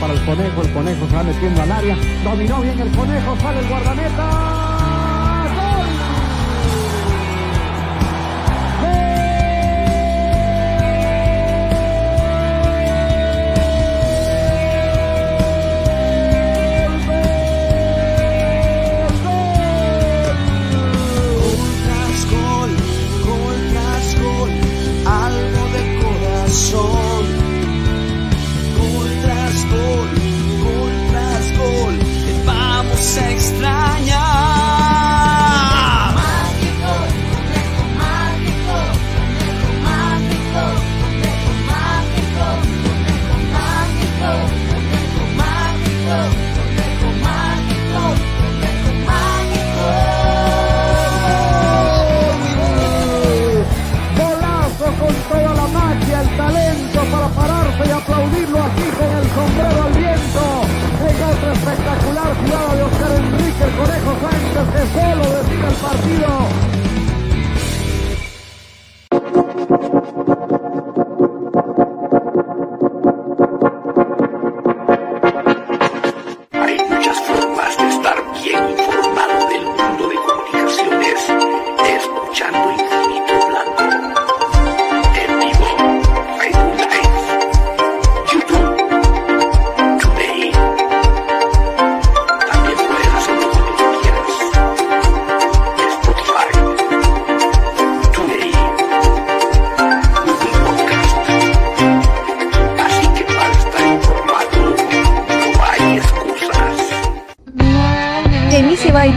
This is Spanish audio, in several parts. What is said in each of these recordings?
para el conejo, el conejo se va metiendo al área. Dominó bien el conejo, sale el guardameta.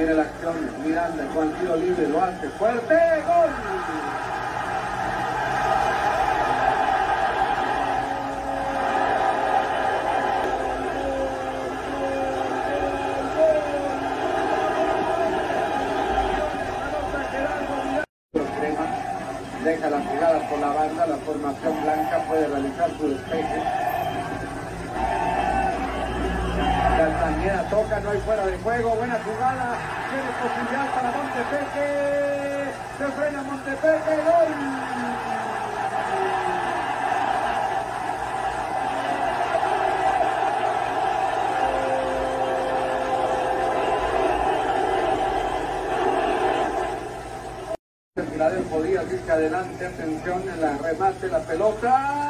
Miranda con tiro libre lo hace fuerte. ¡Gol! Deja la jugada por la banda, la formación blanca puede realizar su despeje. No hay fuera de juego, buena jugada, tiene posibilidad para Montepeque, se frena Montepeque, gol. Díaz dice adelante, atención en la remate, la pelota.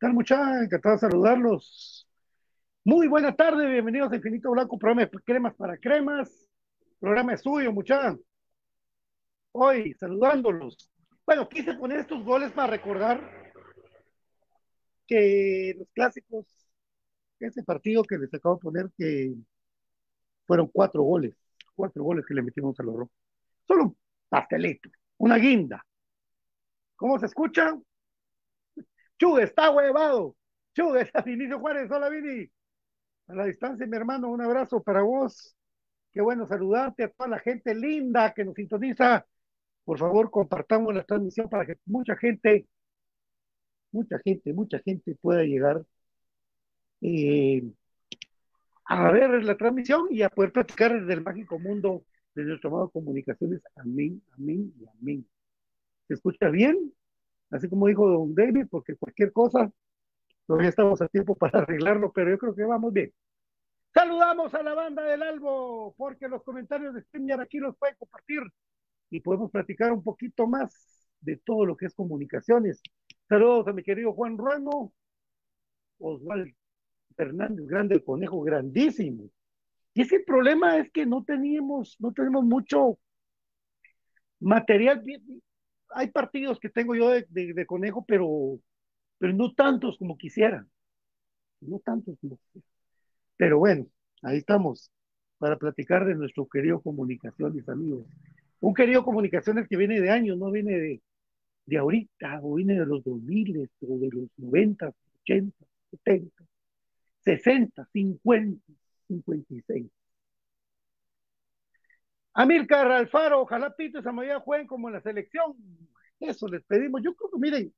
Tal muchachos? Encantado de saludarlos. Muy buena tarde, bienvenidos a Infinito Blanco, programa de cremas para cremas. Programa es suyo, muchachos. Hoy, saludándolos. Bueno, quise poner estos goles para recordar que los clásicos, ese partido que les acabo de poner, que fueron cuatro goles, cuatro goles que le metimos a los rojos. Solo un pastelito, una guinda. ¿Cómo se escucha? Chugue, está huevado. Chugue, está Vinicio Juárez. Hola, Vini. A la distancia, mi hermano, un abrazo para vos. Qué bueno saludarte a toda la gente linda que nos sintoniza. Por favor, compartamos la transmisión para que mucha gente, mucha gente, mucha gente pueda llegar eh, a ver la transmisión y a poder platicar desde el mágico mundo de nuestro amado Comunicaciones. Amén, amén y amén. ¿Se escucha bien? Así como dijo don David, porque cualquier cosa, todavía estamos a tiempo para arreglarlo, pero yo creo que vamos bien. Saludamos a la banda del Albo, porque los comentarios de StreamYard aquí los pueden compartir y podemos platicar un poquito más de todo lo que es comunicaciones. Saludos a mi querido Juan Ruano, Osvaldo Fernández, grande el conejo, grandísimo. Y ese problema es que no teníamos, no tenemos mucho material hay partidos que tengo yo de, de, de, conejo, pero, pero no tantos como quisiera. No tantos como quisiera. Pero bueno, ahí estamos para platicar de nuestro querido Comunicaciones, amigos. Un querido Comunicaciones que viene de años, no viene de, de ahorita, o viene de los 2000, o de los 90, 80, 70, 60, 50, 56. Amílcar Alfaro, ojalá Pito y Samayoa jueguen como en la selección. Eso les pedimos. Yo creo que, miren,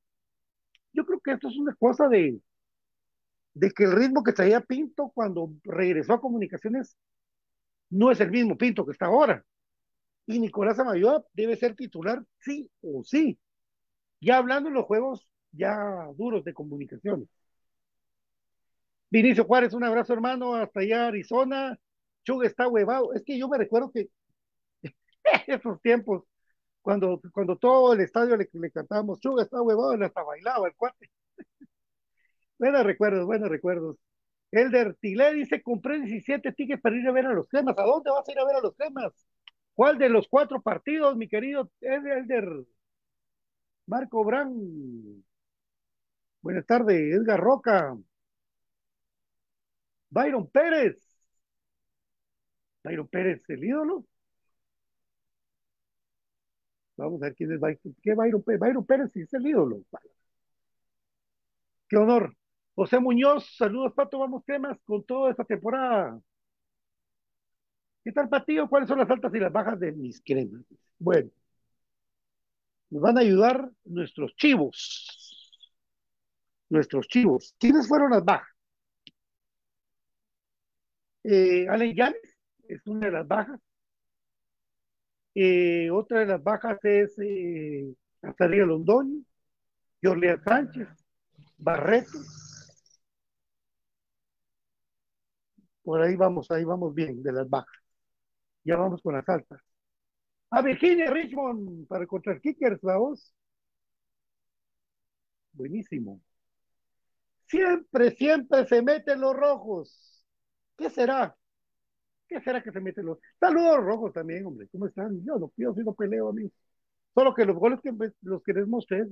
yo creo que esto es una cosa de, de que el ritmo que traía Pinto cuando regresó a comunicaciones no es el mismo Pinto que está ahora. Y Nicolás Amayoa debe ser titular sí o sí. Ya hablando en los juegos ya duros de comunicaciones. Vinicio Juárez, un abrazo hermano, hasta allá Arizona. Chuga está huevado. Es que yo me recuerdo que esos tiempos, cuando, cuando todo el estadio le, le cantábamos, Chuga está él hasta bailaba el cuate. buenos recuerdos, buenos recuerdos. Elder Tilé dice, compré 17 tickets para ir a ver a los cremas. ¿A dónde vas a ir a ver a los cremas? ¿Cuál de los cuatro partidos, mi querido Elder Marco Bran? Buenas tardes, Edgar Roca. Byron Pérez. Byron Pérez, el ídolo. Vamos a ver quién es Byron, ¿qué Byron Pérez. Byron Pérez es el ídolo. Qué honor. José Muñoz, saludos, Pato. Vamos, temas con toda esta temporada. ¿Qué tal, Patillo? ¿Cuáles son las altas y las bajas de mis cremas? Bueno, nos van a ayudar nuestros chivos. Nuestros chivos. ¿Quiénes fueron las bajas? Eh, Allen Llanes es una de las bajas. Eh, otra de las bajas es eh, Azaria Londoño, Jorleán Sánchez, Barreto. Por ahí vamos, ahí vamos bien de las bajas. Ya vamos con las altas. A Virginia Richmond para contra Kickers, vamos. Buenísimo. Siempre, siempre se meten los rojos. ¿Qué será? ¿Qué será que se meten los Saludos rojos también, hombre. ¿Cómo están? Yo no, yo sí no peleo a mí. Solo que los goles que los queremos ustedes,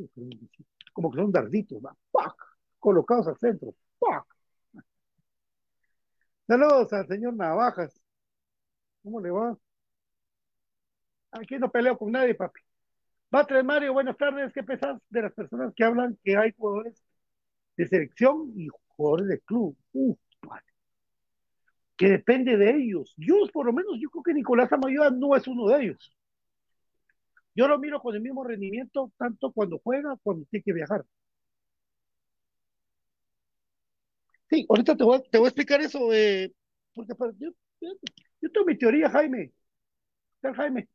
como que son darditos, ¿va? ¡Pac! colocados al centro. ¡Pac! Saludos al señor Navajas. ¿Cómo le va? Aquí no peleo con nadie, papi. Batres Mario, buenas tardes. ¿Qué pesas de las personas que hablan que hay jugadores de selección y jugadores de club? Vale. Que depende de ellos. Yo, por lo menos, yo creo que Nicolás Amayoa no es uno de ellos. Yo lo miro con el mismo rendimiento, tanto cuando juega, cuando tiene que viajar. Sí, ahorita te voy, te voy a explicar eso, eh, porque yo, yo, tengo mi teoría, Jaime. Está Jaime.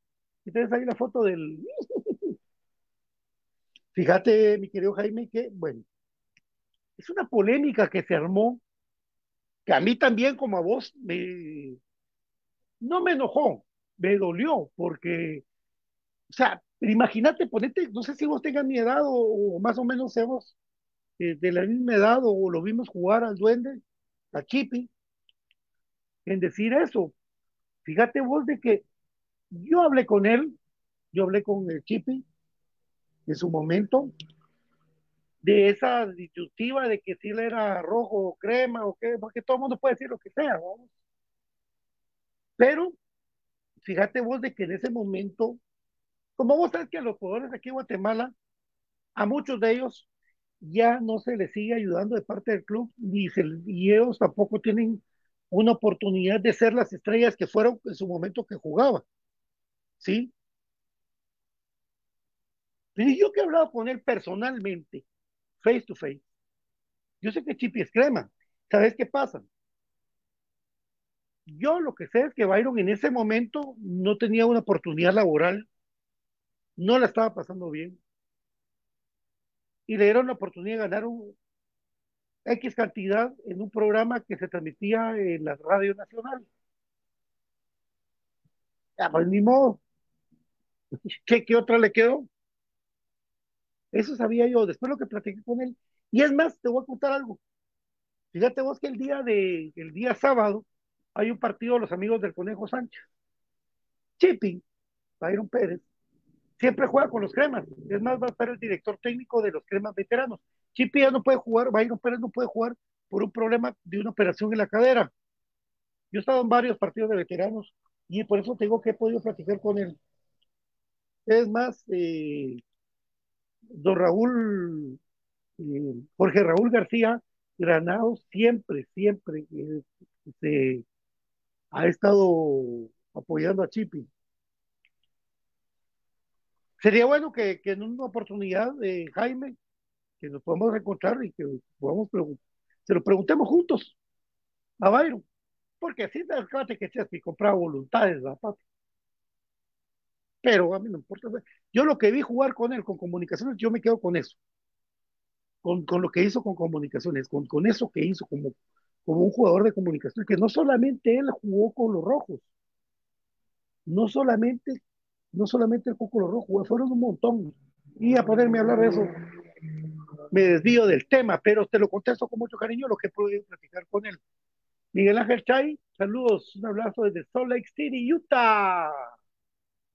Y tienes ahí la foto del. Fíjate, mi querido Jaime, que, bueno, es una polémica que se armó, que a mí también, como a vos, me, no me enojó, me dolió, porque, o sea, imagínate, ponete, no sé si vos tengas mi edad o, más o menos seamos eh, de la misma edad o lo vimos jugar al duende, a Chippy, en decir eso. Fíjate vos de que yo hablé con él, yo hablé con el Chippy en su momento, de esa disyuntiva de que si él era rojo o crema o qué, porque todo el mundo puede decir lo que sea. Pero fíjate vos de que en ese momento, como vos sabes que a los jugadores aquí en Guatemala, a muchos de ellos ya no se les sigue ayudando de parte del club, ni se, y ellos tampoco tienen una oportunidad de ser las estrellas que fueron en su momento que jugaba. ¿Sí? Pero yo que he hablado con él personalmente, face to face, yo sé que Chipi es crema. ¿Sabes qué pasa? Yo lo que sé es que Byron en ese momento no tenía una oportunidad laboral, no la estaba pasando bien, y le dieron la oportunidad de ganar un X cantidad en un programa que se transmitía en la radio nacional. Ya, pues ni modo. ¿Qué, ¿Qué otra le quedó? Eso sabía yo, después lo que platiqué con él. Y es más, te voy a contar algo. Fíjate vos que el día de, el día sábado hay un partido de los amigos del Conejo Sánchez. Chipping, Byron Pérez, siempre juega con los cremas. Es más, va a estar el director técnico de los cremas veteranos. Chipi ya no puede jugar, Byron Pérez no puede jugar por un problema de una operación en la cadera. Yo he estado en varios partidos de veteranos y por eso tengo que he podido platicar con él. Es más, eh, don Raúl, eh, Jorge Raúl García Granados siempre, siempre eh, se ha estado apoyando a Chipi. Sería bueno que, en una oportunidad, de Jaime, que nos podamos encontrar y que podamos se lo preguntemos juntos a Byron. Porque así, acuérdate que si compraba voluntades, ¿verdad, papi? Pero a mí no importa. Yo lo que vi jugar con él, con comunicaciones, yo me quedo con eso. Con, con lo que hizo con comunicaciones, con, con eso que hizo como, como un jugador de comunicaciones, que no solamente él jugó con los rojos, no solamente, no solamente el jugó con los rojos, fueron un montón. Y a ponerme a hablar de eso, me desvío del tema, pero te lo contesto con mucho cariño lo que podido platicar con él. Miguel Ángel Chay, saludos, un abrazo desde Salt Lake City, Utah.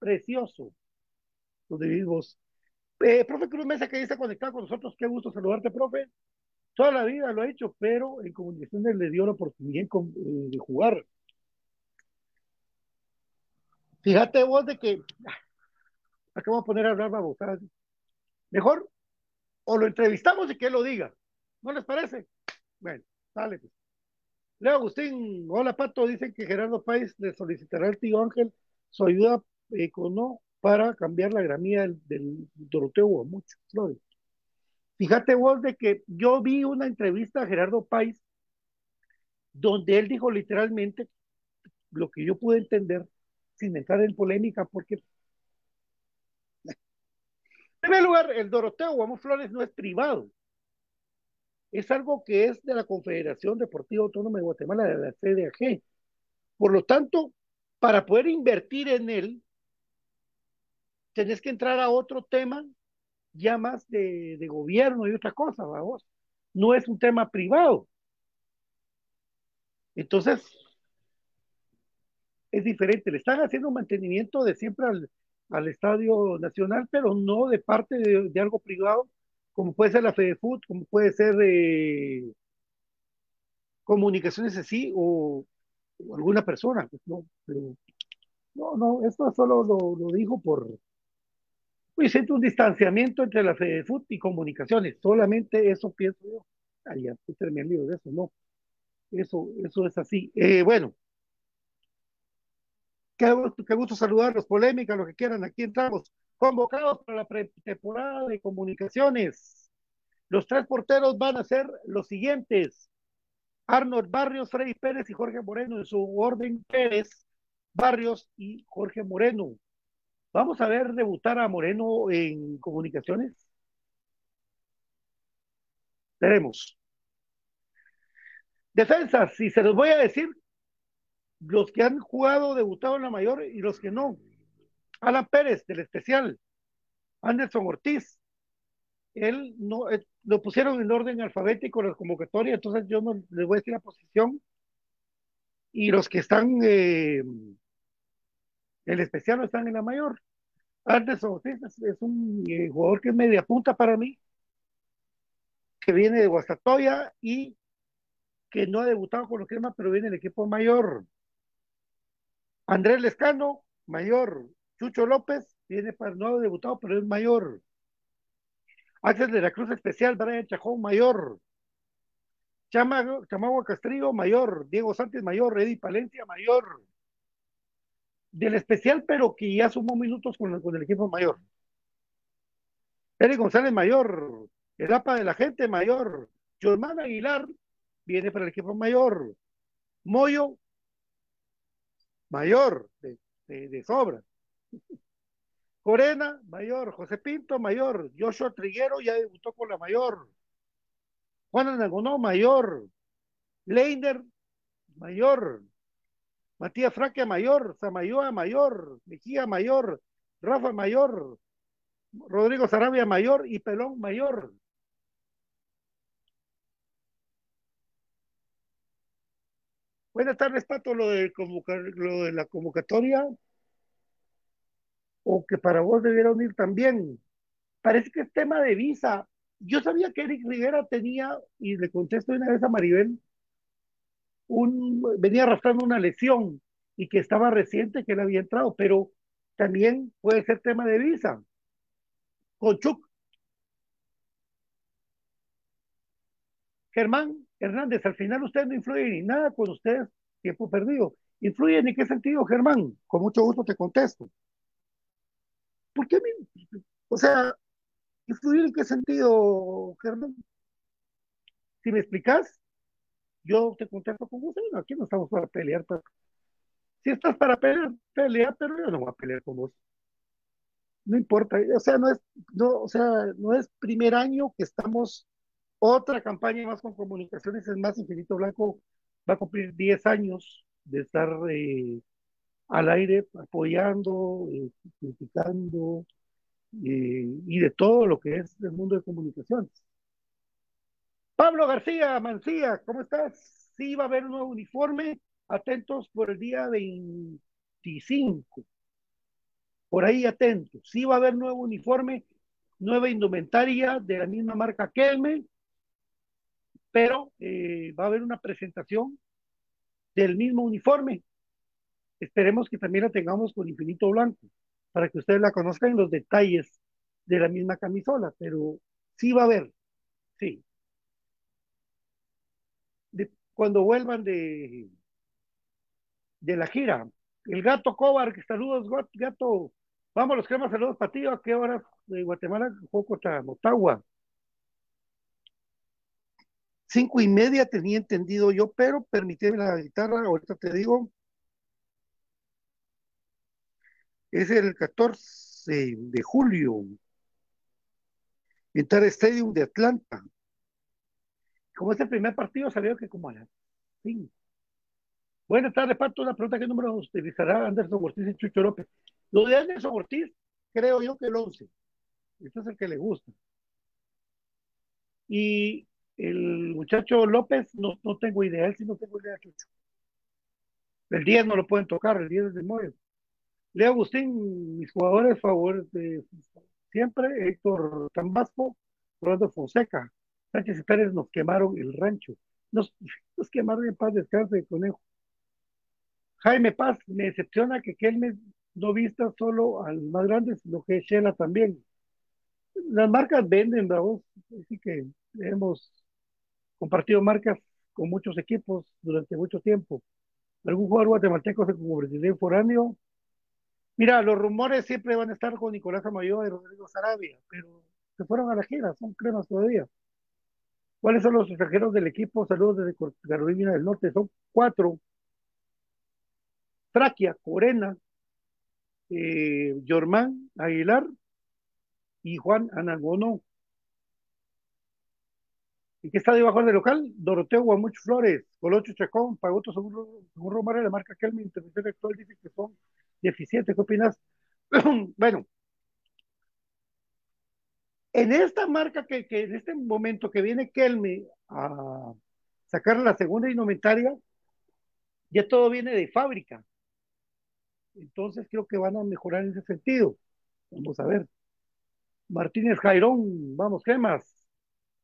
Precioso donde vivimos. Eh, profe Cruz Mesa, que ahí está conectado con nosotros, qué gusto saludarte, profe. Toda la vida lo ha hecho, pero en comunicaciones le dio la oportunidad eh, de jugar. Fíjate vos de que ah, acá vamos a poner a hablar babosadas. Mejor o lo entrevistamos y que lo diga. ¿No les parece? Bueno, dale. pues. Leo Agustín, hola Pato, dicen que Gerardo Páez le solicitará al tío Ángel su ayuda con no para cambiar la gramía del, Doroteo Guamucho, Flores. Fíjate vos de que yo vi una entrevista a Gerardo Páez donde él dijo literalmente lo que yo pude entender sin entrar en polémica, porque en primer lugar, el Doroteo Guamón Flores no es privado, es algo que es de la Confederación Deportiva Autónoma de Guatemala, de la CDAG. Por lo tanto, para poder invertir en él, tenés que entrar a otro tema ya más de, gobierno y otra cosa, vamos. No es un tema privado. Entonces, es diferente. Le están haciendo mantenimiento de siempre al, Estadio Nacional, pero no de parte de, algo privado, como puede ser la FedeFood, como puede ser eh, comunicaciones así, o, o alguna persona. Pues no, pero no, no, esto solo lo, lo dijo por. Pues siento un distanciamiento entre la FedeFood y comunicaciones. Solamente eso pienso yo. Me lío de eso, no. Eso, eso es así. Eh, bueno, Qué qué gusto saludarlos, polémica, lo que quieran, aquí entramos. Convocados para la pretemporada de comunicaciones. Los tres porteros van a ser los siguientes. Arnold Barrios, Freddy Pérez y Jorge Moreno, en su orden Pérez, Barrios y Jorge Moreno. Vamos a ver debutar a Moreno en comunicaciones. Veremos. Defensas, y se los voy a decir los que han jugado, debutado en la mayor y los que no. Alan Pérez, del especial. Anderson Ortiz. Él no, eh, lo pusieron en orden alfabético la convocatoria, entonces yo no les voy a decir la posición. Y los que están eh, el especial no están en la mayor. Anderson Ortiz es, es un eh, jugador que es media punta para mí, que viene de Guastatoya y que no ha debutado con los cremas, pero viene del equipo mayor. Andrés Lescano, mayor. Chucho López, viene para no ha debutado, pero es mayor. Axel de la Cruz Especial, Brian Chajón, mayor. Chama, Chamagua Castrillo, mayor. Diego Sánchez, mayor. Eddie Palencia, mayor. Del especial, pero que ya sumó minutos con, el- equipo mayor. Eric González, mayor. El APA de la gente, mayor. Jormán Aguilar, viene para el equipo mayor. Moyo, mayor, de, de, de sobra. Corena, mayor. José Pinto, mayor. Joshua Triguero ya debutó con la mayor. Juan Anagonó, mayor. Leiner, mayor. Matías Fraque, mayor. Samayoa, mayor. Mejía, mayor. Rafa, mayor. Rodrigo Sarabia, mayor. Y Pelón, mayor. Buenas tardes, Pato. Lo de, lo de la convocatoria, o que para vos debiera unir también. Parece que es tema de visa. Yo sabía que Eric Rivera tenía, y le contesto una vez a Maribel, un, venía arrastrando una lesión y que estaba reciente que él había entrado, pero también puede ser tema de visa. Con Chuck. Germán Hernández, al final usted no influye ni nada con ustedes, tiempo perdido. ¿Influye en qué sentido, Germán? Con mucho gusto te contesto. ¿Por qué me, o sea, influir en qué sentido, Germán? Si me explicas, yo te contesto con gusto. No, aquí no estamos para pelear, si estás para pelear, pelea, pero yo no voy a pelear con vos. No importa, o sea, no es, no, o sea, no es primer año que estamos otra campaña más con comunicaciones, es más, Infinito Blanco va a cumplir 10 años de estar eh, al aire apoyando, eh, criticando eh, y de todo lo que es el mundo de comunicaciones. Pablo García Mancía, ¿cómo estás? Sí, va a haber un nuevo uniforme, atentos por el día 25. por ahí atentos. Sí va a haber nuevo uniforme, nueva indumentaria de la misma marca Kelme, pero eh, va a haber una presentación del mismo uniforme. Esperemos que también la tengamos con infinito blanco, para que ustedes la conozcan en los detalles de la misma camisola, pero sí va a haber, sí. Cuando vuelvan de, de la gira, el gato Cobar, que saludos, gato. Vamos, los cremas, saludos para ti. ¿A qué hora de Guatemala jugó contra Motagua? Cinco y media tenía entendido yo, pero permíteme la guitarra, ahorita te digo. Es el 14 de julio. En Tar Stadium de Atlanta. Como es primer partido, salió que como a las 5. Buenas tardes, Pato. Una pregunta: ¿qué número utilizará Anderson Ortiz y Chucho López? Lo de Anderson Ortiz, creo yo que el 11. Este es el que le gusta. Y el muchacho López, no, no tengo idea. Él sí no tengo idea, Chucho. El 10 no lo pueden tocar, el 10 es de Moyo. Leo Agustín, mis jugadores favoritos de siempre, Héctor Tambasco, Rolando Fonseca. Sánchez y Pérez nos quemaron el rancho. Nos, nos quemaron en paz descanse de conejo. Jaime Paz, me decepciona que Kelme no vista solo al más grande, sino que Shela también. Las marcas venden, vamos, así que hemos compartido marcas con muchos equipos durante mucho tiempo. ¿Algún jugador guatemalteco se convertiría en foráneo? Mira, los rumores siempre van a estar con Nicolás Amayoa y Rodrigo Sarabia, pero se fueron a la gira, son cremas todavía. ¿Cuáles son los extranjeros del equipo? Saludos desde Carolina del Norte, son cuatro. Traquia, Corena, eh, Aguilar y Juan Anangono. ¿Y qué está debajo del local? Doroteo Guamuch Flores, Colocho Chacón, Pagoto, según, según Romare, la marca Kelme, intervención actual dice que son deficientes. ¿Qué opinas? bueno, en esta marca que, en este momento que viene Kelme a sacar la segunda indumentaria, ya todo viene de fábrica. Entonces creo que van a mejorar en ese sentido. Vamos a ver. Martínez Jairón, vamos, ¿qué más?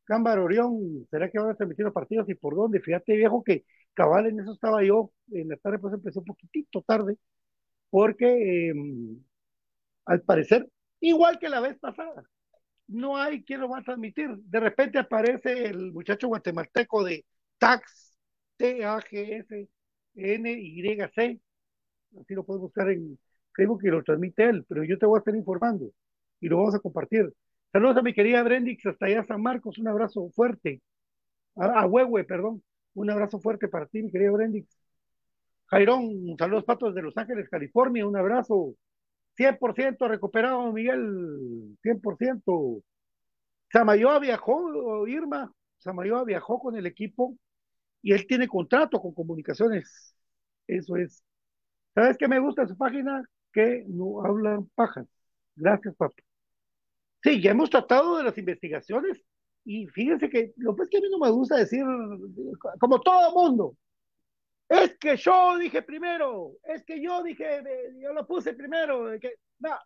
Cámbar Orión, ¿será que van a transmitir los partidos y por dónde? Fíjate, viejo, que cabal en eso estaba yo. En la tarde, pues empezó un poquitito tarde, porque eh, al parecer, igual que la vez pasada, no hay quien lo va a transmitir. De repente aparece el muchacho guatemalteco de TAX, T-A-G-S, N-Y-C, así lo puedes buscar en Facebook y lo transmite él, pero yo te voy a estar informando y lo vamos a compartir. Saludos a mi querida Brendix, hasta allá San Marcos, un abrazo fuerte. A, a Huehue, perdón, un abrazo fuerte para ti, mi querida Brendix. Jairón, saludos patos de Los Ángeles, California, un abrazo. 100% recuperado, Miguel, 100%. Samayoa viajó, Irma, Samayoa viajó con el equipo y él tiene contrato con comunicaciones. Eso es. ¿Sabes qué me gusta su página? Que no hablan pajas. Gracias, papá. Sí, ya hemos tratado de las investigaciones y fíjense que lo que que a mí no me gusta decir, como todo mundo, es que yo dije primero, es que yo dije, yo lo puse primero, que, no.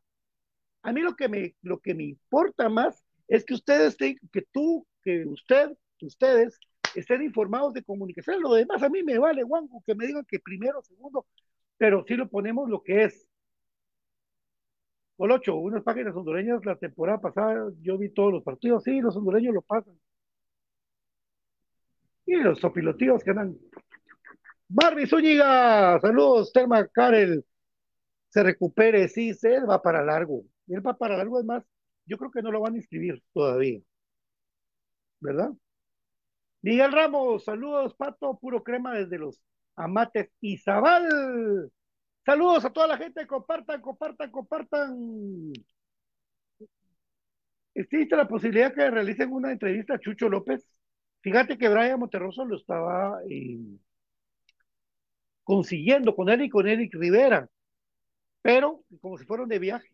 A mí lo que me, lo que me importa más es que ustedes, que tú, que usted, que ustedes estén informados de comunicación. Lo demás a mí me vale, guango, que me digan que primero, segundo, pero sí lo ponemos lo que es. Colocho, unas páginas hondureñas, la temporada pasada yo vi todos los partidos, sí, los hondureños lo pasan. Y los sopilotíos que andan. Barbie Zúñiga, saludos, tema Karel, se recupere, sí, él va para largo, él va para largo, es más, yo creo que no lo van a inscribir todavía, ¿verdad? Miguel Ramos, saludos, Pato, puro crema desde los Amates Izabal. Saludos a toda la gente, compartan, compartan, compartan. Existe la posibilidad que realicen una entrevista a Chucho López. Fíjate que Brian Monterroso lo estaba eh, consiguiendo con él y con Eric Rivera, pero como si fueron de viaje.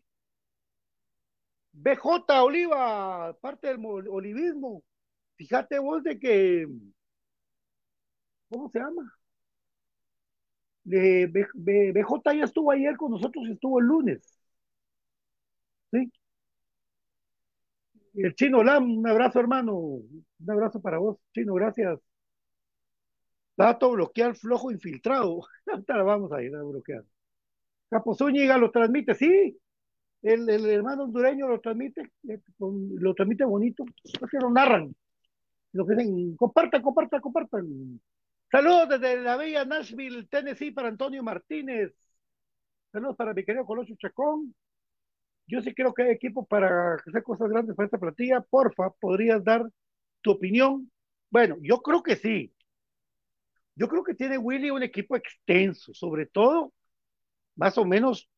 BJ Oliva, parte del olivismo. Fíjate vos de que, ¿cómo se llama? De BJ ya estuvo ayer con nosotros estuvo el lunes. ¿sí? El chino Lam, un abrazo, hermano. Un abrazo para vos, chino, gracias. Dato bloquear flojo infiltrado. La vamos a ir a bloquear. Capo Zúñiga lo transmite, sí. El, hermano hondureño lo transmite, eh, lo transmite bonito. Es que lo narran. Lo que dicen, compartan, compartan, compartan. Saludos desde la bella Nashville, Tennessee, para Antonio Martínez. Saludos para mi querido Colosio Chacón. Yo sí creo que hay equipo para hacer cosas grandes para esta plantilla. Porfa, ¿podrías dar tu opinión? Bueno, yo creo que sí. Yo creo que tiene Willy un equipo extenso, sobre todo más o menos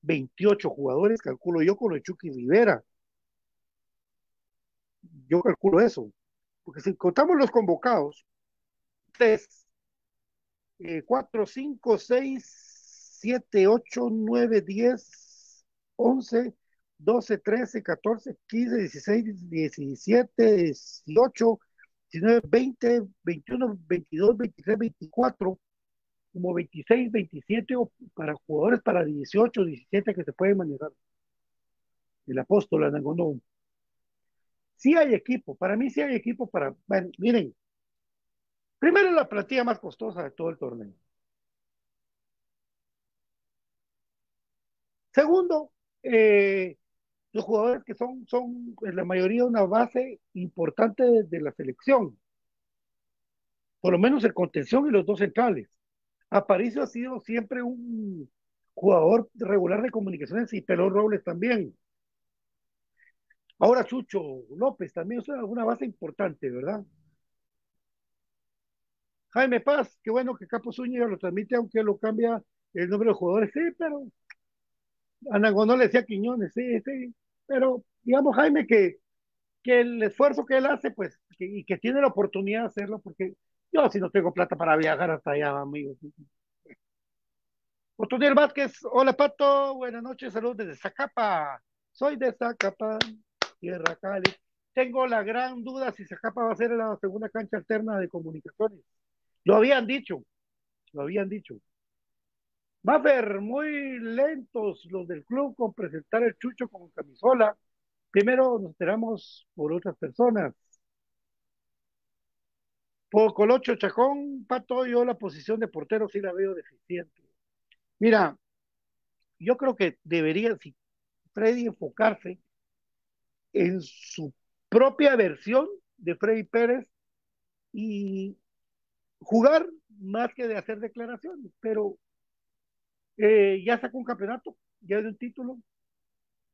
28 jugadores, calculo yo, con el Chucky Rivera. Yo calculo eso. Porque si contamos los convocados, 3, 4, 5, 6, 7, 8, 9, 10, 11, 12, 13, 14, 15, 16, 17, 18, 19, 20, 21, 22, 23, 24, como 26, 27 o para jugadores para 18, 17 que se pueden manejar. El apóstol Anangonó. Sí hay equipo, para mí sí hay equipo para, bueno, miren, primero la plantilla más costosa de todo el torneo. Segundo, eh, los jugadores que son, son en la mayoría una base importante de, la selección. Por lo menos el contención y los dos centrales. Aparicio ha sido siempre un jugador regular de comunicaciones y Pelón Robles también. Ahora Chucho López también es una, base importante, ¿verdad? Jaime Paz, qué bueno que Capo Zúñiga lo transmite, aunque lo cambia el nombre de los jugadores, sí, pero Anangonó le decía Quiñones, sí, sí, pero digamos Jaime que, que el esfuerzo que él hace, pues, y que tiene la oportunidad de hacerlo, porque yo si no tengo plata para viajar hasta allá, amigos. Otoniel Vázquez, hola Pato, buenas noches, saludos desde Zacapa, soy de Zacapa, Tierra Cali. Tengo la gran duda si Zacapa va a ser la segunda cancha alterna de comunicaciones. Lo habían dicho, lo habían dicho. Maffer, muy lentos los del club con presentar el chucho como camisola. Primero nos esperamos por otras personas. Por Colocho Chacón, Pato, yo la posición de portero sí la veo deficiente. Mira, yo creo que debería, si Freddy enfocarse en su propia versión de Freddy Pérez y jugar más que de hacer declaraciones, pero eh, ya sacó un campeonato, ya dio un título,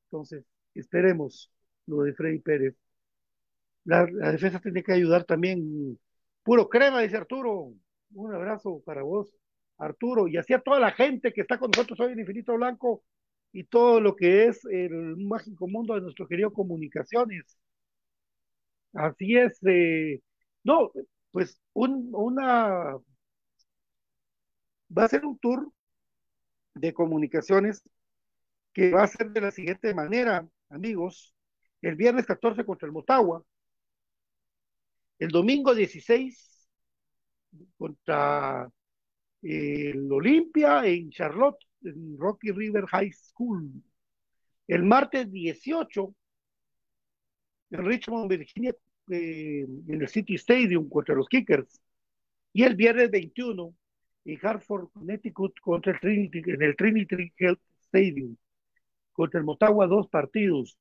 entonces esperemos lo de Freddy Pérez. La, la defensa tiene que ayudar también. Puro crema, dice Arturo. Un abrazo para vos, Arturo, y así a toda la gente que está con nosotros hoy en Infinito Blanco y todo lo que es el mágico mundo de nuestro querido Comunicaciones. Así es. eh, no, pues un, una va a ser un tour de comunicaciones que va a ser de la siguiente manera, amigos. El viernes 14 contra el Motagua, el domingo 16 contra el Olimpia en Charlotte, en Rocky River High School. El martes 18 en Richmond, Virginia, eh, en el City Stadium contra los Kickers. Y el viernes 21 en Hartford, Connecticut, contra el Trinity, en el Trinity Health Stadium, contra el Motagua, dos partidos.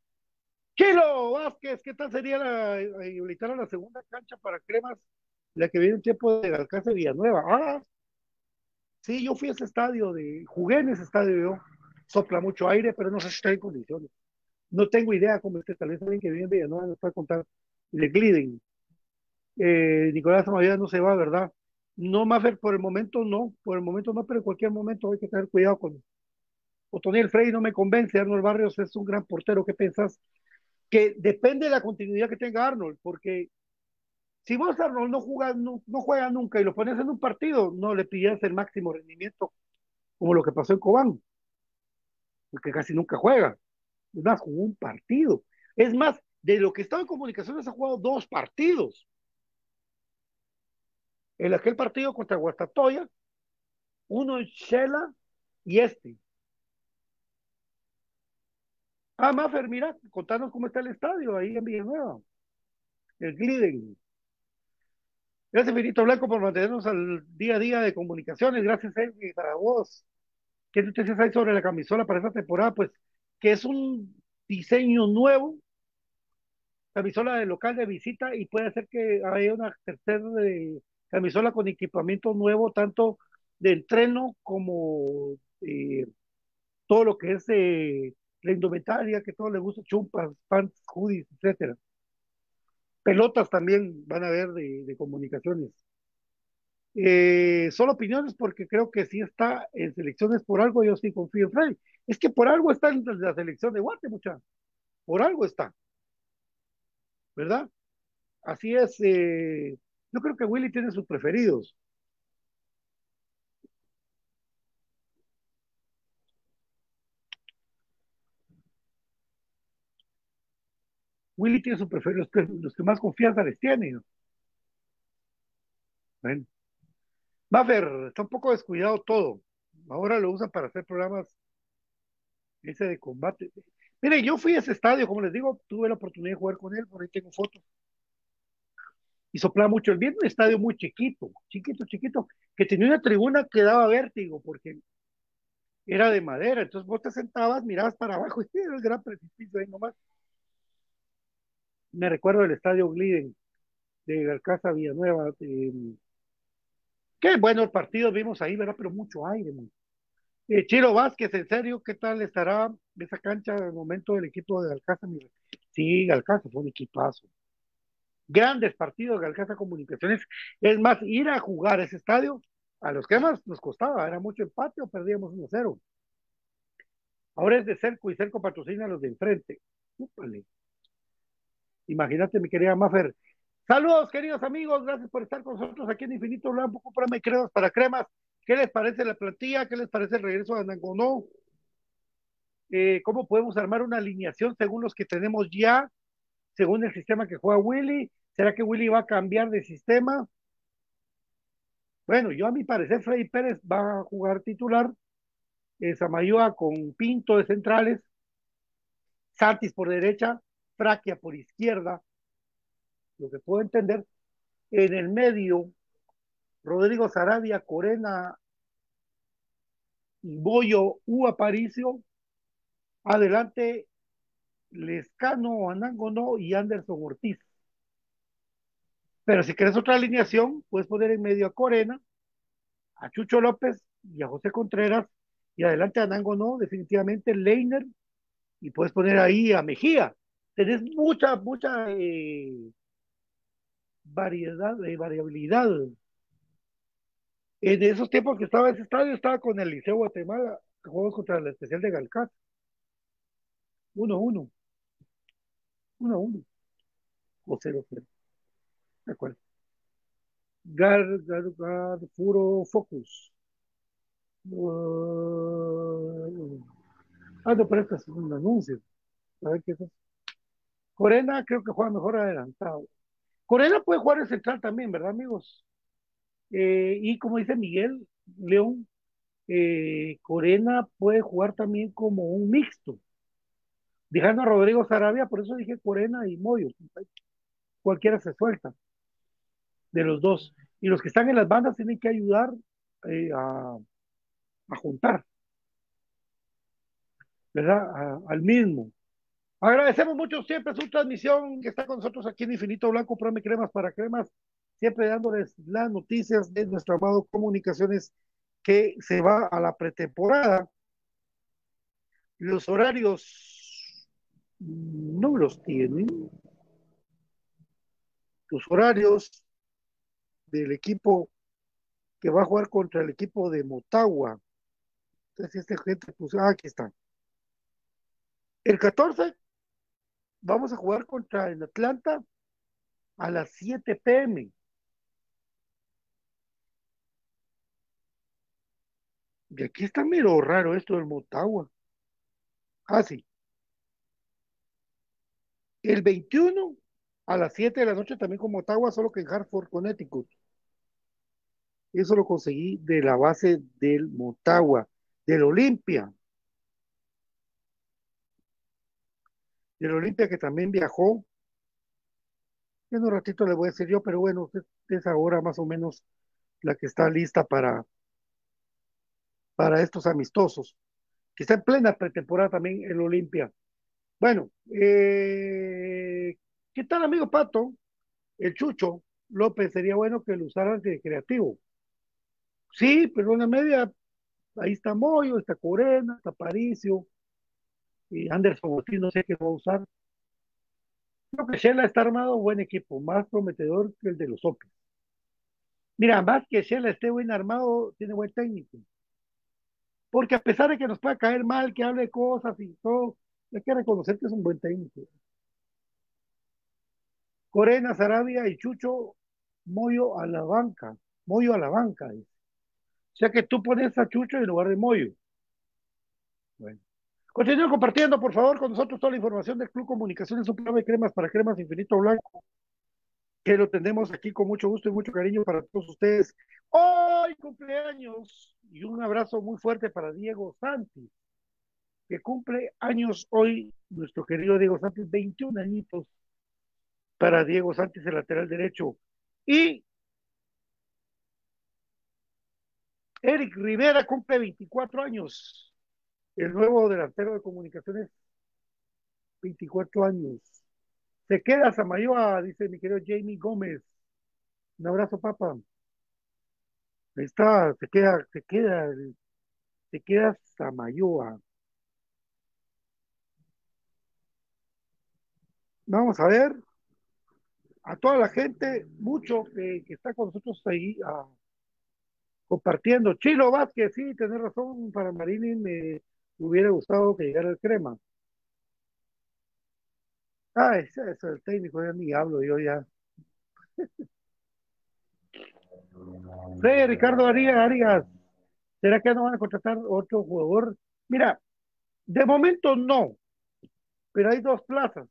Chilo Vázquez, ¿qué tal sería la, eh, habilitar la segunda cancha para cremas, la que viene un tiempo de Alcácer Villanueva? Ah, sí, yo fui a ese estadio, de, jugué en ese estadio yo, sopla mucho aire, pero no sé si está en condiciones. No tengo idea cómo esté, tal vez alguien que vive en Villanueva nos puede contar. De Gliden. Eh, Nicolás Amavida no se va, ¿verdad? No, Maffer, por el momento no, por el momento no, pero en cualquier momento hay que tener cuidado con Otoniel Frey, no me convence, Arnold Barrios es un gran portero, ¿qué pensás? Que depende de la continuidad que tenga Arnold, porque si vos Arnold no juega, no, juega nunca y lo pones en un partido, no le pidas el máximo rendimiento, como lo que pasó en Cobán, porque casi nunca juega. Es más, jugó un partido. Es más, de lo que estaba en comunicaciones ha jugado dos partidos. En aquel partido contra Guastatoya, uno en Shela y este. Ah, Mafer, mira, contanos cómo está el estadio ahí en Villanueva. El Gliden. Gracias, Benito Blanco, por mantenernos al día a día de comunicaciones. Gracias, Edwin, para vos. ¿Qué noticias hay sobre la camisola para esta temporada? Pues que es un diseño nuevo, camisola de local de visita y puede ser que haya una tercera de camisola con equipamiento nuevo, tanto de entreno como eh, todo lo que es eh, la indumentaria, que todo le gusta, chumpas, pants, hoodies, etcétera. Pelotas también van a haber de, comunicaciones. Eh, solo opiniones porque creo que si está en selecciones por algo, yo sí confío en Freddy. Es que por algo está en la selección de Guate, mucha. Por algo está. ¿Verdad? Así es. Eh, yo creo que Willy tiene sus preferidos. Willy tiene sus preferidos, los que, los que más confianza les tiene. ¿no? Bueno. Maffer, está un poco descuidado todo. Ahora lo usan para hacer programas ese de combate. Mire, yo fui a ese estadio, como les digo, tuve la oportunidad de jugar con él, por ahí tengo fotos. Y soplaba mucho el viento, un estadio muy chiquito, chiquito, chiquito, que tenía una tribuna que daba vértigo, porque era de madera. Entonces vos te sentabas, mirabas para abajo y era el gran precipicio ahí nomás. Me recuerdo del estadio Gliden de Alcázar Villanueva. Eh, qué buenos partidos vimos ahí, ¿verdad? Pero mucho aire. Eh, Chiro Vázquez, en serio, ¿qué tal estará esa cancha en el momento del equipo de Alcázar? Sí, Alcázar fue un equipazo. Grandes partidos de Alcázar Comunicaciones. Es más, ir a jugar ese estadio, a los que más nos costaba, era mucho empate o perdíamos 1-0. Ahora es de Cerco y Cerco patrocina a los de enfrente. Úpale. Imagínate, mi querida Mafer. Saludos, queridos amigos. Gracias por estar con nosotros aquí en Infinito Blanco. Comprame cremas para cremas. ¿Qué les parece la plantilla? ¿Qué les parece el regreso de Anangonó? Eh, ¿Cómo podemos armar una alineación según los que tenemos ya? Según el sistema que juega Willy. ¿Será que Willy va a cambiar de sistema? Bueno, yo a mi parecer, Freddy Pérez va a jugar titular. Eh, Samayoa con Pinto de centrales. Santis por derecha. Fraquia por izquierda, lo que puedo entender. En el medio, Rodrigo Sarabia, Corena Boyo U Aparicio. Adelante, Lescano, Anangono y Anderson Ortiz. Pero si quieres otra alineación, puedes poner en medio a Corena, a Chucho López y a José Contreras. Y adelante a Anangono, definitivamente Leiner. Y puedes poner ahí a Mejía tenés mucha, mucha eh, variedad, eh, variabilidad. En esos tiempos que estaba ese estadio, estaba con el Liceo Guatemala, jugamos contra el especial de Galcat. 1-1. 1-1. O 0-0. De acuerdo. Gar, gar, gar, puro focus. Uh, ah, no, pero esto es un anuncio. A ver qué es eso. Corena creo que juega mejor adelantado. Corena puede jugar en central también, ¿verdad, amigos? Eh, y como dice Miguel León, eh, Corena puede jugar también como un mixto, dejando a Rodrigo Sarabia, por eso dije Corena y Moyo. Cualquiera se suelta de los dos. Y los que están en las bandas tienen que ayudar eh, a, a, juntar, ¿verdad? Al mismo. Agradecemos mucho siempre su transmisión que está con nosotros aquí en Infinito Blanco, Prome Cremas para Cremas, siempre dándoles las noticias de nuestro amado Comunicaciones que se va a la pretemporada. Los horarios no los tienen. Los horarios del equipo que va a jugar contra el equipo de Motagua. Entonces, esta gente puso, ah, aquí está. El 14 vamos a jugar contra el Atlanta a las 7 pm. Y aquí está mero raro esto del Motagua. Ah, sí. El 21 a las 7 de la noche también con Motagua, solo que en Hartford, Connecticut. Eso lo conseguí de la base del Motagua, del Olimpia. del Olimpia que también viajó. En un ratito le voy a decir yo, pero bueno, es, ahora más o menos la que está lista para, para estos amistosos, que está en plena pretemporada también el Olimpia. Bueno, eh, ¿qué tal amigo Pato? El Chucho López sería bueno que lo usaran de creativo. Sí, pero en la media, ahí está Moyo, está Corena, está Paricio, y Anderson Ortiz no sé qué va a usar. Creo que Shela está armado buen equipo, más prometedor que el de los Opes. Mira, más que Shela esté buen armado, tiene buen técnico. Porque a pesar de que nos pueda caer mal, que hable cosas y todo, hay que reconocer que es un buen técnico. Corena, Sarabia y Chucho, Moyo a la banca. Moyo a la banca. Dice. O sea que tú pones a Chucho en lugar de Moyo. Bueno. Continúen compartiendo, por favor, con nosotros toda la información del Club Comunicaciones, un programa de cremas para cremas infinito blanco, que lo tenemos aquí con mucho gusto y mucho cariño para todos ustedes. Hoy cumpleaños y un abrazo muy fuerte para Diego Santi, que cumple años hoy, nuestro querido Diego Santi, 21 añitos para Diego Santos, el lateral derecho. Y Eric Rivera cumple 24 años. El nuevo delantero de comunicaciones, 24 años. Se queda Samayoa, dice mi querido Jamie Gómez. Un abrazo, papá. Ahí está, se queda, se queda, se queda Samayoa. Vamos a ver a toda la gente, mucho que, que está con nosotros ahí ah, compartiendo. Chilo Vázquez, sí, tenés razón, para Marini me hubiera gustado que llegara el crema. Ah, ese es el técnico, ya ni hablo yo ya. Sí, Ricardo Arias, Arias, ¿será que no van a contratar otro jugador? Mira, de momento no, pero hay dos plazas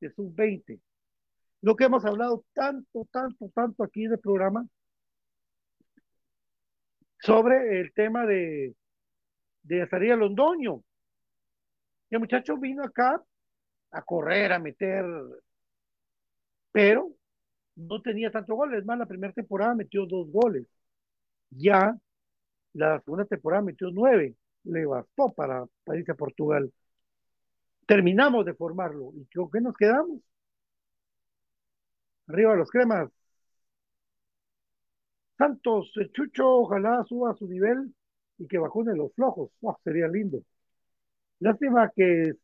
de sub-20 lo que hemos hablado tanto, tanto, tanto aquí en el programa sobre el tema de, de Azaría Londoño. El muchacho vino acá a correr, a meter, pero no tenía tantos goles. Es más, la primera temporada metió dos goles. Ya la segunda temporada metió nueve. Le bastó para, para irse a Portugal. Terminamos de formarlo. ¿Y con qué nos quedamos? Arriba los cremas. Santos, el Chucho, ojalá suba su nivel y que vacune los flojos. Oh, sería lindo. Lástima que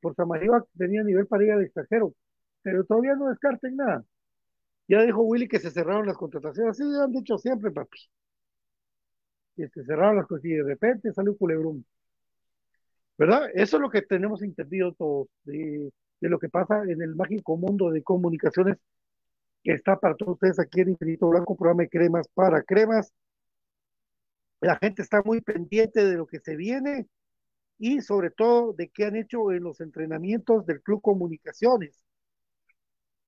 por Samayoa tenía nivel para ir al extranjero, pero todavía no descarten nada. Ya dijo Willy que se cerraron las contrataciones. Sí, han dicho siempre, papi. Que se cerraron las cosas y de repente salió culebrón. ¿Verdad? Eso es lo que tenemos entendido todos de lo que pasa en el mágico mundo de comunicaciones que está para todos ustedes aquí en Infinito Blanco, programa de cremas para cremas. La gente está muy pendiente de lo que se viene y sobre todo de qué han hecho en los entrenamientos del Club Comunicaciones.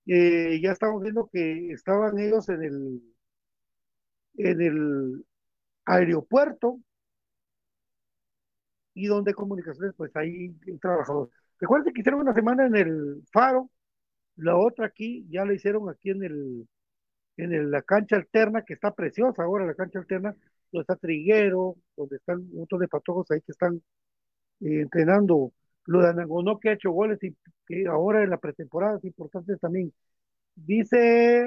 Eh, ya estamos viendo que estaban ellos en el, en el aeropuerto y donde comunicaciones, pues ahí el trabajador. Recuerden que hicieron una semana en el Faro, la otra aquí, ya la hicieron aquí en el, en el- la cancha alterna, que está preciosa ahora la cancha alterna, donde está Triguero, donde están un montón de patojos ahí que están eh, entrenando. Lo de Anagonó que ha hecho goles y que ahora en la pretemporada es importante también. Dice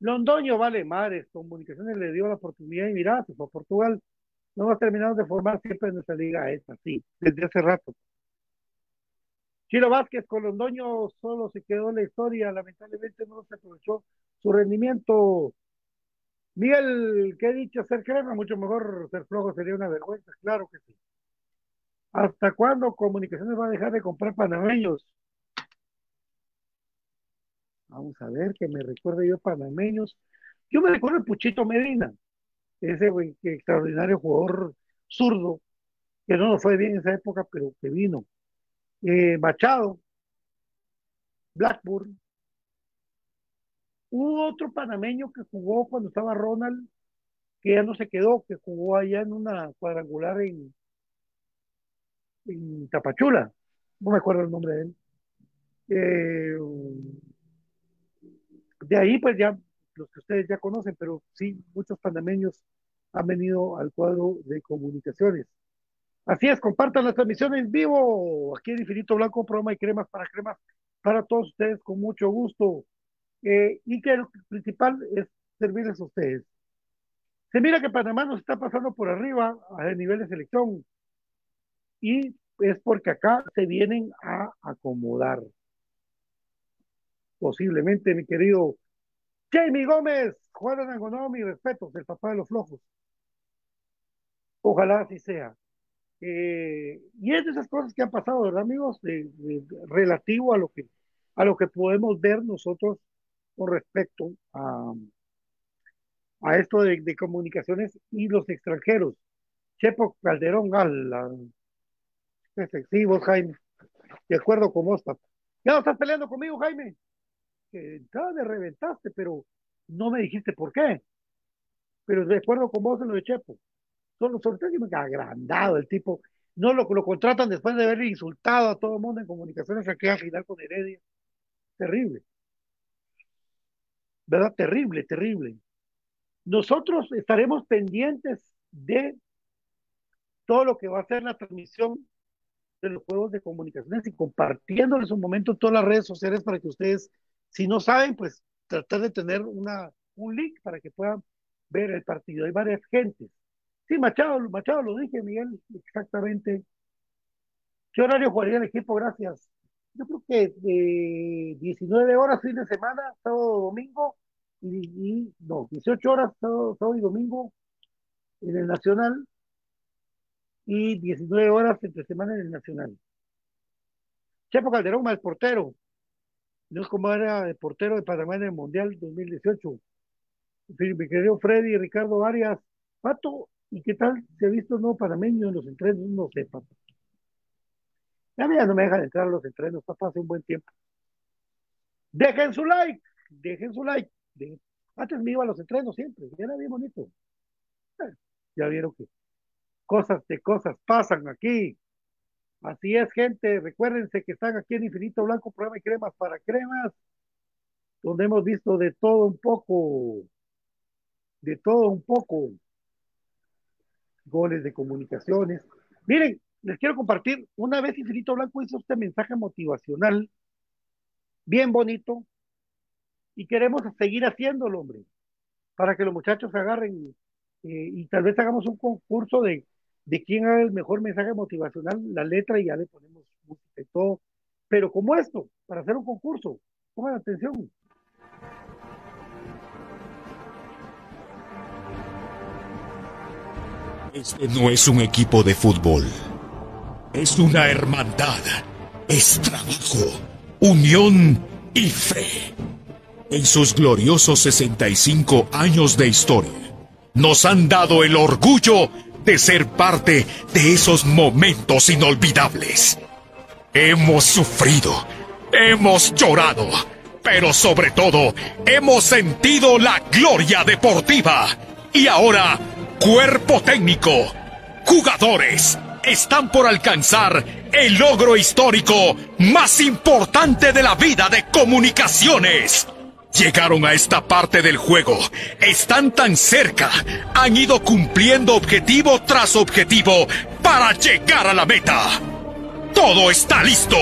Londoño, vale, Mares, Comunicaciones le dio la oportunidad y mira, se fue a Portugal. No va terminado de formar siempre en nuestra liga esta, sí, desde hace rato. Chilo Vázquez con Londoño solo se quedó en la historia, lamentablemente no se aprovechó su rendimiento. Miguel, ¿qué he dicho? Ser crema, mucho mejor ser flojo sería una vergüenza, claro que sí. ¿Hasta cuándo Comunicaciones va a dejar de comprar panameños? Vamos a ver, que me recuerde yo panameños. Yo me recuerdo el Puchito Medina, ese extraordinario jugador zurdo, que no nos fue bien en esa época, pero que vino. Eh, Machado, Blackburn. Hubo otro panameño que jugó cuando estaba Ronald, que ya no se quedó, que jugó allá en una cuadrangular en, Tapachula. no me acuerdo el nombre de él. Eh, de ahí, pues ya, los que ustedes ya conocen, pero sí, muchos panameños han venido al cuadro de comunicaciones. Así es, compartan la transmisión en vivo, aquí en Infinito Blanco, programa y cremas para cremas, para todos ustedes con mucho gusto. Eh, y que lo principal es servirles a ustedes. Se mira que Panamá nos está pasando por arriba a nivel de selección y es porque acá se vienen a acomodar. Posiblemente, mi querido Jamie Gómez, Juan Angonó, mi respeto, el papá de los flojos. Ojalá así sea. Eh, y es de esas cosas que han pasado, ¿verdad, amigos? Relativo a lo que a lo que podemos ver nosotros con respecto a, a esto de, de comunicaciones y los extranjeros. Chepo Calderón, ala, efectivo, Jaime. De acuerdo con vos, papá. Ya no estás peleando conmigo, Jaime. Que entrada me reventaste, pero no me dijiste por qué. Pero de acuerdo con vos en lo de Chepo. Que me ha agrandado el tipo. No lo, lo contratan después de haber insultado a todo el mundo en comunicaciones aquí al final con Heredia. Terrible. ¿Verdad? Terrible, terrible. Nosotros estaremos pendientes de todo lo que va a ser la transmisión de los juegos de comunicaciones y compartiendo en su momento todas las redes sociales para que ustedes, si no saben, pues tratar de tener una, un link para que puedan ver el partido. Hay varias gentes. Sí, Machado, Machado lo dije, Miguel, exactamente. ¿Qué horario jugaría el equipo? Gracias. Yo creo que de 19 horas fin de semana, sábado, domingo, y, y no, 18 horas, sábado, sábado y domingo en el Nacional, y 19 horas entre semana en el Nacional. Chepo Calderón, el portero. No es como era el portero de Panamá en el Mundial 2018. Mi querido Freddy, Ricardo Arias, Pato, ¿y qué tal? ¿Se ha visto no panameño en los entrenos? No sé, papá. Ya, ya no me dejan entrar a los entrenos, papá, hace un buen tiempo. Dejen su like, dejen su like. Antes me iba a los entrenos siempre, ya era bien bonito. Ya vieron que cosas de cosas pasan aquí. Así es, gente. Recuérdense que están aquí en Infinito Blanco, programa de cremas para cremas, donde hemos visto de todo un poco, de todo un poco, goles de comunicaciones. Miren, les quiero compartir, una vez Infinito Blanco hizo este mensaje motivacional, bien bonito, y queremos seguir haciéndolo, hombre, para que los muchachos se agarren eh, y tal vez hagamos un concurso de de quién haga el mejor mensaje motivacional, la letra y ya le ponemos música y todo. Pero como esto, para hacer un concurso, pongan atención. Este no es un equipo de fútbol. Es una hermandad. Es trabajo, unión y fe. En sus gloriosos 65 años de historia, nos han dado el orgullo de ser parte de esos momentos inolvidables. Hemos sufrido, hemos llorado, pero sobre todo hemos sentido la gloria deportiva. Y ahora, cuerpo técnico, jugadores, están por alcanzar el logro histórico más importante de la vida de comunicaciones. Llegaron a esta parte del juego. Están tan cerca. Han ido cumpliendo objetivo tras objetivo para llegar a la meta. Todo está listo.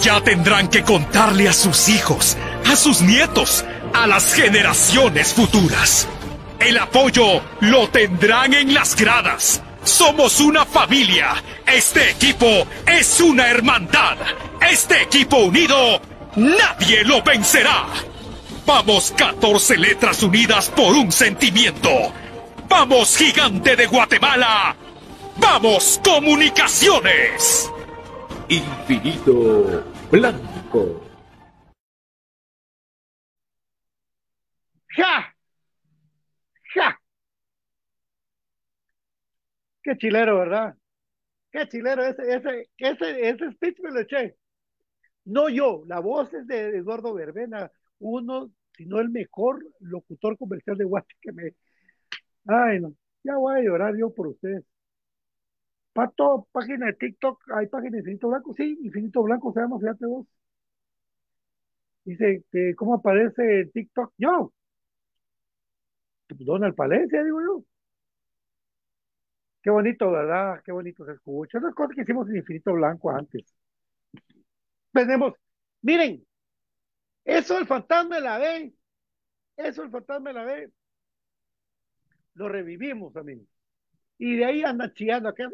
Ya tendrán que contarle a sus hijos, a sus nietos, a las generaciones futuras. El apoyo lo tendrán en las gradas. Somos una familia. Este equipo es una hermandad. Este equipo unido, nadie lo vencerá. Vamos 14 letras unidas por un sentimiento. Vamos gigante de Guatemala. Vamos comunicaciones. Infinito Blanco. ¡Ja! ¡Ja! Qué chilero, ¿verdad? Qué chilero. Ese, ese, ese, ese speech me lo eché. No yo, la voz es de Eduardo Verbena, uno sino el mejor locutor comercial de Guate que me... Ay, no, ya voy a llorar yo por ustedes. Pato, página de TikTok, hay página de Infinito Blanco, sí, Infinito Blanco se llama, fíjate vos. Dice que cómo aparece TikTok, yo. Donald Palencia, digo yo. Qué bonito, ¿verdad? Qué bonito se escucha. Esas cosas que hicimos en Infinito Blanco antes. Tenemos, miren, eso el fantasma de la B, eso el fantasma de la B, lo revivimos, amigos. Y de ahí andan chillando, que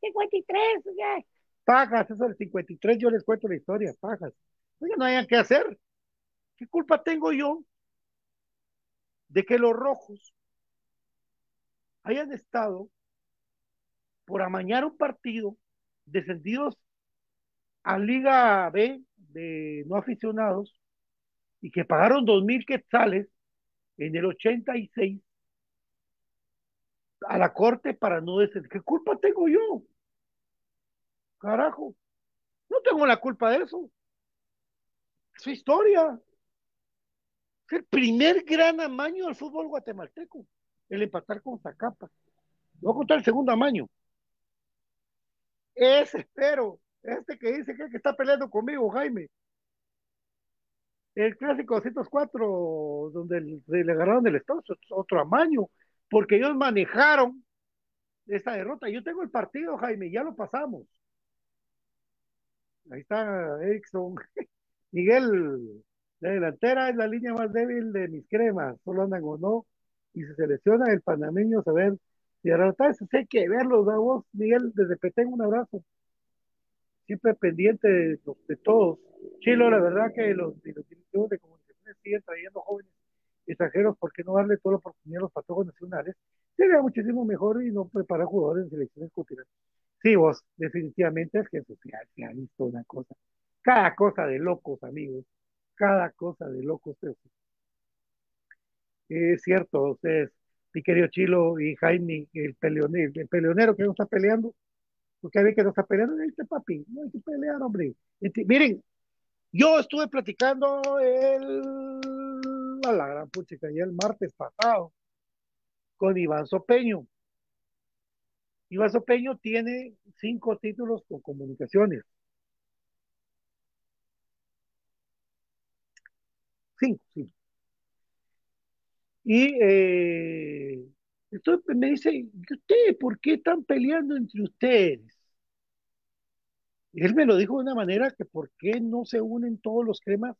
53, ya. Pajas, eso del 53, yo les cuento la historia, pajas. Oiga, no hayan que hacer. ¿Qué culpa tengo yo de que los rojos hayan estado por amañar un partido descendidos a Liga B de no aficionados y que pagaron dos mil quetzales en el 86 a la corte para no descender. ¿Qué culpa tengo yo? Carajo, no tengo la culpa de eso. Es su historia. El primer gran amaño del fútbol guatemalteco, el empatar con Zacapa. Voy a contar el segundo amaño. Ese, espero, este que dice que, está peleando conmigo, Jaime. El clásico 204, donde el- le agarraron el estado, es otro amaño, porque ellos manejaron esa derrota. Yo tengo el partido, Jaime, ya lo pasamos. Ahí está Erickson. Miguel, la delantera es la línea más débil de mis cremas, solo andan o no, y se selecciona el panameño a ver derrota eso, hay que verlos, ¿verdad vos, Miguel, desde Petén, un abrazo. Siempre pendiente de, todos. Chilo, la verdad que los, directivos de comunicaciones siguen trayendo jóvenes extranjeros, ¿por qué no darle toda la oportunidad a los patojos nacionales? Sería muchísimo mejor y no preparar jugadores en selecciones continentales. Sí, vos, definitivamente es que se ha visto una cosa. Cada cosa de locos, amigos. Cada cosa de locos. Eso. Es cierto, ustedes, mi querido Chilo y Jaime, el peleonero, el peleonero que no está peleando, porque hay que no está peleando, este papi, no hay que pelear, hombre. Miren, yo estuve platicando el, a la gran puchica, ya el martes pasado, con Iván Sopeño. Iván Sopeño tiene cinco títulos con comunicaciones. Cinco, cinco. Y eh, entonces me dice, ¿y ustedes por qué están peleando entre ustedes? Y él me lo dijo de una manera que por qué no se unen todos los cremas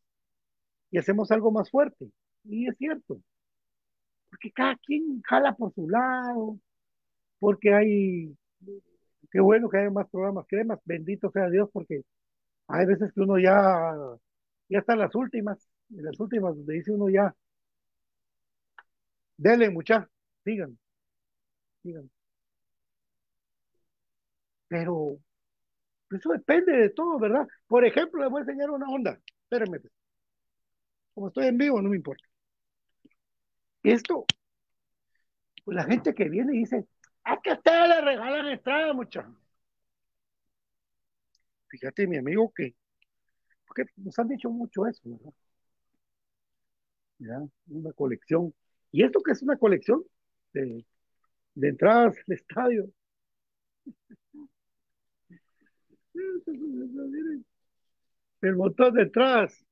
y hacemos algo más fuerte. Y es cierto, porque cada quien jala por su lado, porque hay, qué bueno que haya más programas cremas, bendito sea Dios, porque hay veces que uno ya, ya está en las últimas, en las últimas donde dice uno ya, dele mucha, sigan, sigan. Pero eso depende de todo, ¿verdad? Por ejemplo, les voy a enseñar una onda. Espérenme. Como estoy en vivo, no me importa. Esto, pues la gente que viene y dice, ¿a que ustedes le regalan entrada, muchachos? Fíjate, mi amigo, que porque nos han dicho mucho eso, ¿verdad? Ya, una colección. ¿Y esto que es una colección de, de entradas al estadio? El montón de entradas.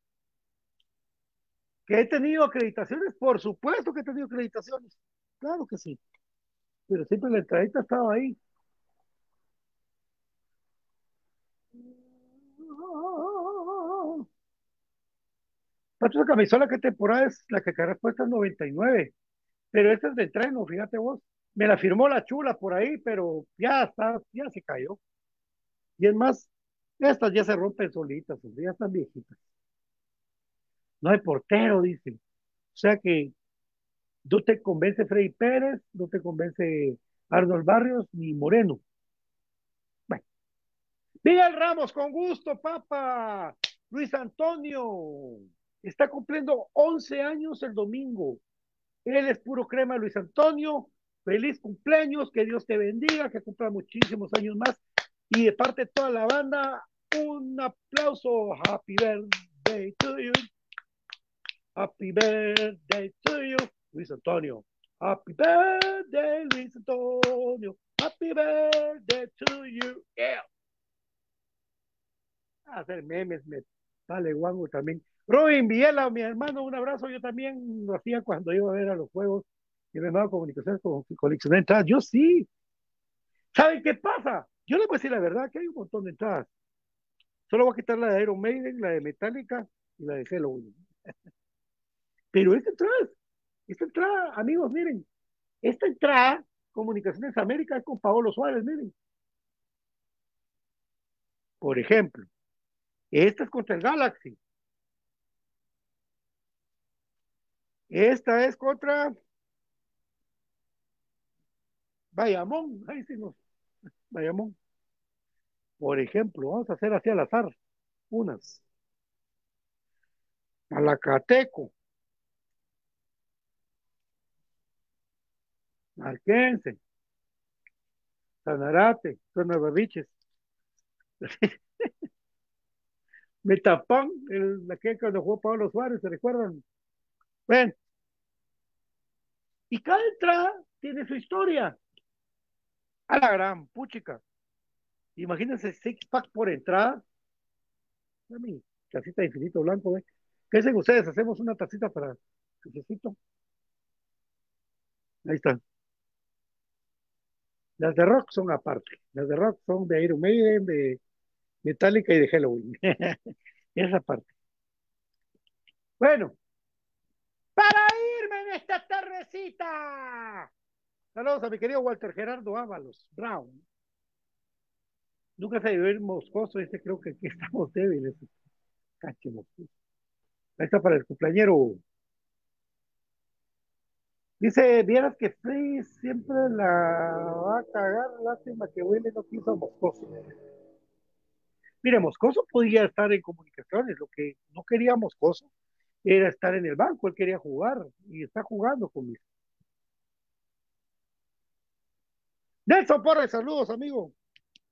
¿Que he tenido acreditaciones? Por supuesto que he tenido acreditaciones. Claro que sí. Pero siempre la entradita estaba ahí. Pato, esa camisola, ¿qué temporada es? La que cargas puesta en 99. Pero esta es de entreno, fíjate vos. Me la firmó la chula por ahí, pero ya está, ya se cayó. Y es más, estas ya se rompen solitas, ya están viejitas. No hay portero, dicen. O sea que no te convence Freddy Pérez, no te convence Arnold Barrios ni Moreno. Bueno. Miguel Ramos, con gusto, papá. Luis Antonio está cumpliendo 11 años el domingo. Él es puro crema, Luis Antonio. Feliz cumpleaños, que Dios te bendiga, que cumpla muchísimos años más. Y de parte de toda la banda, un aplauso. Happy birthday to you. Happy birthday to you, Luis Antonio. Happy birthday, Luis Antonio. Happy birthday to you. Yeah. A hacer memes, me vale guango también. Robin Viela, mi hermano, un abrazo. Yo también lo hacía cuando iba a ver a los juegos y me daba comunicaciones con coleccionar entradas. Yo sí. ¿Saben qué pasa? Yo les voy a decir la verdad que hay un montón de entradas. Solo voy a quitar la de Iron Maiden, la de Metallica y la de Halloween. Pero esta entrada, esta entrada, amigos, miren, esta entrada, Comunicaciones América, es con Paolo Suárez, miren. Por ejemplo, esta es contra el Galaxy. Esta es contra Bayamón. Ahí sí nos. Bayamón. Por ejemplo, vamos a hacer así al azar. Unas. Malacateco. Marquense. Sanarate. Son Berriches. Metapán, el, la que cuando jugó Pablo Suárez, ¿se recuerdan? Ven. Y cada entrada tiene su historia. A la gran puchica. Imagínense six pack por entrada. A mi tacita de infinito blanco, ¿ve? ¿Qué dicen ustedes? Hacemos una tacita para necesito. Ahí está. Las de rock son aparte. Las de rock son de Iron Maiden, de Metallica y de Halloween. Esa parte. Bueno, para irme en esta tardecita. Saludos a mi querido Walter Gerardo Ábalos, Brown. Nunca se dio ir moscoso, este creo que aquí estamos débiles. Cache moscoso. Ahí está para el cumpleañero. Dice, vieras que Free siempre la va a cagar, lástima que Willy no quiso Moscoso. Mire, Moscoso podía estar en comunicaciones, lo que no quería Moscoso era estar en el banco, él quería jugar y está jugando conmigo. Nelson Porres, saludos, amigo.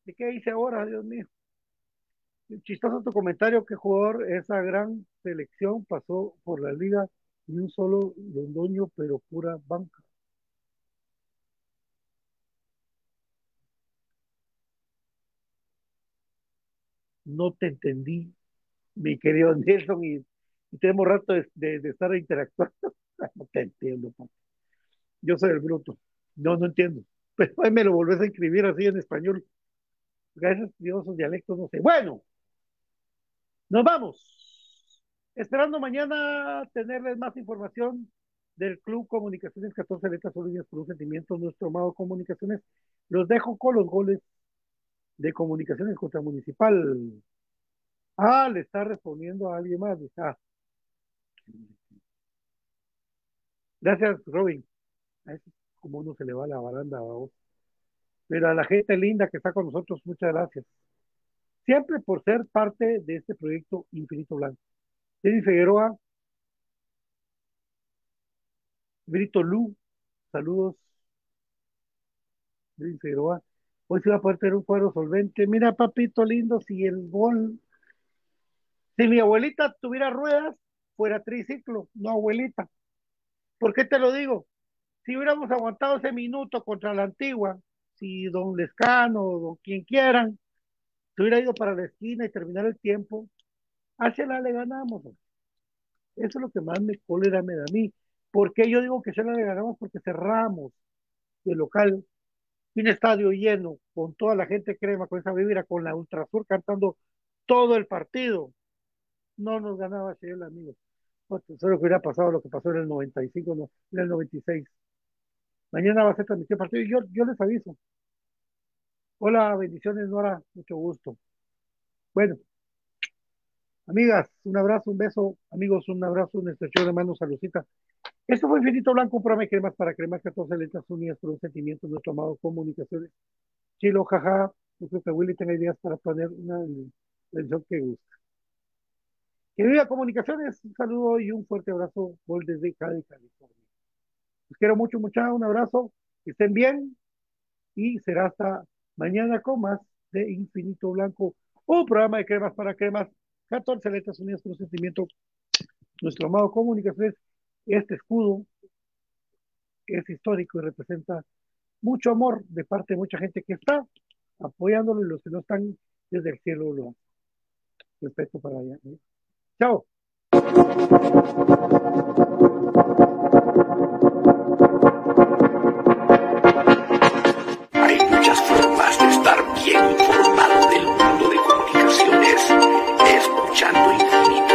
¿De qué hice ahora, Dios mío? Chistoso tu comentario, que jugador esa gran selección pasó por la liga ni un solo londoño, pero pura banca. No te entendí, mi querido Nelson, y, y tenemos rato de, de, de estar interactuando. no te entiendo, papá. Yo soy el bruto. No, no entiendo. Pero me lo volvés a escribir así en español. Gracias, Dios, esos dialectos, no sé. Bueno, nos vamos. Esperando mañana tenerles más información del Club Comunicaciones 14 Letras Líneas por un Sentimiento, nuestro amado Comunicaciones. Los dejo con los goles de Comunicaciones contra Municipal. Ah, le está respondiendo a alguien más. Ah. Gracias, Robin. Como uno se le va la baranda a vos. Pero a la gente linda que está con nosotros, muchas gracias. Siempre por ser parte de este proyecto Infinito Blanco. Jenny Figueroa, Brito Lu, saludos. Jenny Figueroa, hoy se va a poder tener un cuadro solvente. Mira, papito lindo, si el gol, si mi abuelita tuviera ruedas, fuera triciclo, no abuelita. ¿Por qué te lo digo? Si hubiéramos aguantado ese minuto contra la antigua, si don Lescano o don quien quieran, se hubiera ido para la esquina y terminar el tiempo, hacia la le ganamos. Eso es lo que más me cólera me da mí. ¿Por qué yo digo que se la le ganamos? Porque cerramos el local, un estadio lleno, con toda la gente crema, con esa vibra, con la Ultrasur cantando todo el partido. No nos ganaba ese el Solo que hubiera pasado lo que pasó en el 95, no, en el 96. Mañana va a ser transmisión partido y yo, yo les aviso. Hola, bendiciones, Nora, mucho gusto. Bueno, amigas, un abrazo, un beso, amigos, un abrazo, una extensión de mano, saludcita. Esto fue Infinito Blanco, un programa cremas para cremas 14 letras unidas por un sentimiento, nuestro amado comunicaciones. Chilo, jaja, yo creo que Willy tenga ideas para poner una lección que gusta. Querida comunicaciones, un saludo y un fuerte abrazo, gol desde Cali, California. Los quiero mucho, muchachos, un abrazo, que estén bien y será hasta mañana con más de Infinito Blanco, un programa de cremas para cremas, 14 letras unidas con un sentimiento. Nuestro amado Comunicaciones, este escudo es histórico y representa mucho amor de parte de mucha gente que está apoyándolo y los que no están desde el cielo lo respeto para allá. ¿eh? Chao. Hay muchas formas de estar bien informado del mundo de comunicaciones, escuchando infinito.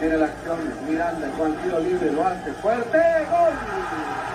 Viene la acción, Miranda con tiro libre, lo hace fuerte, ¡gol!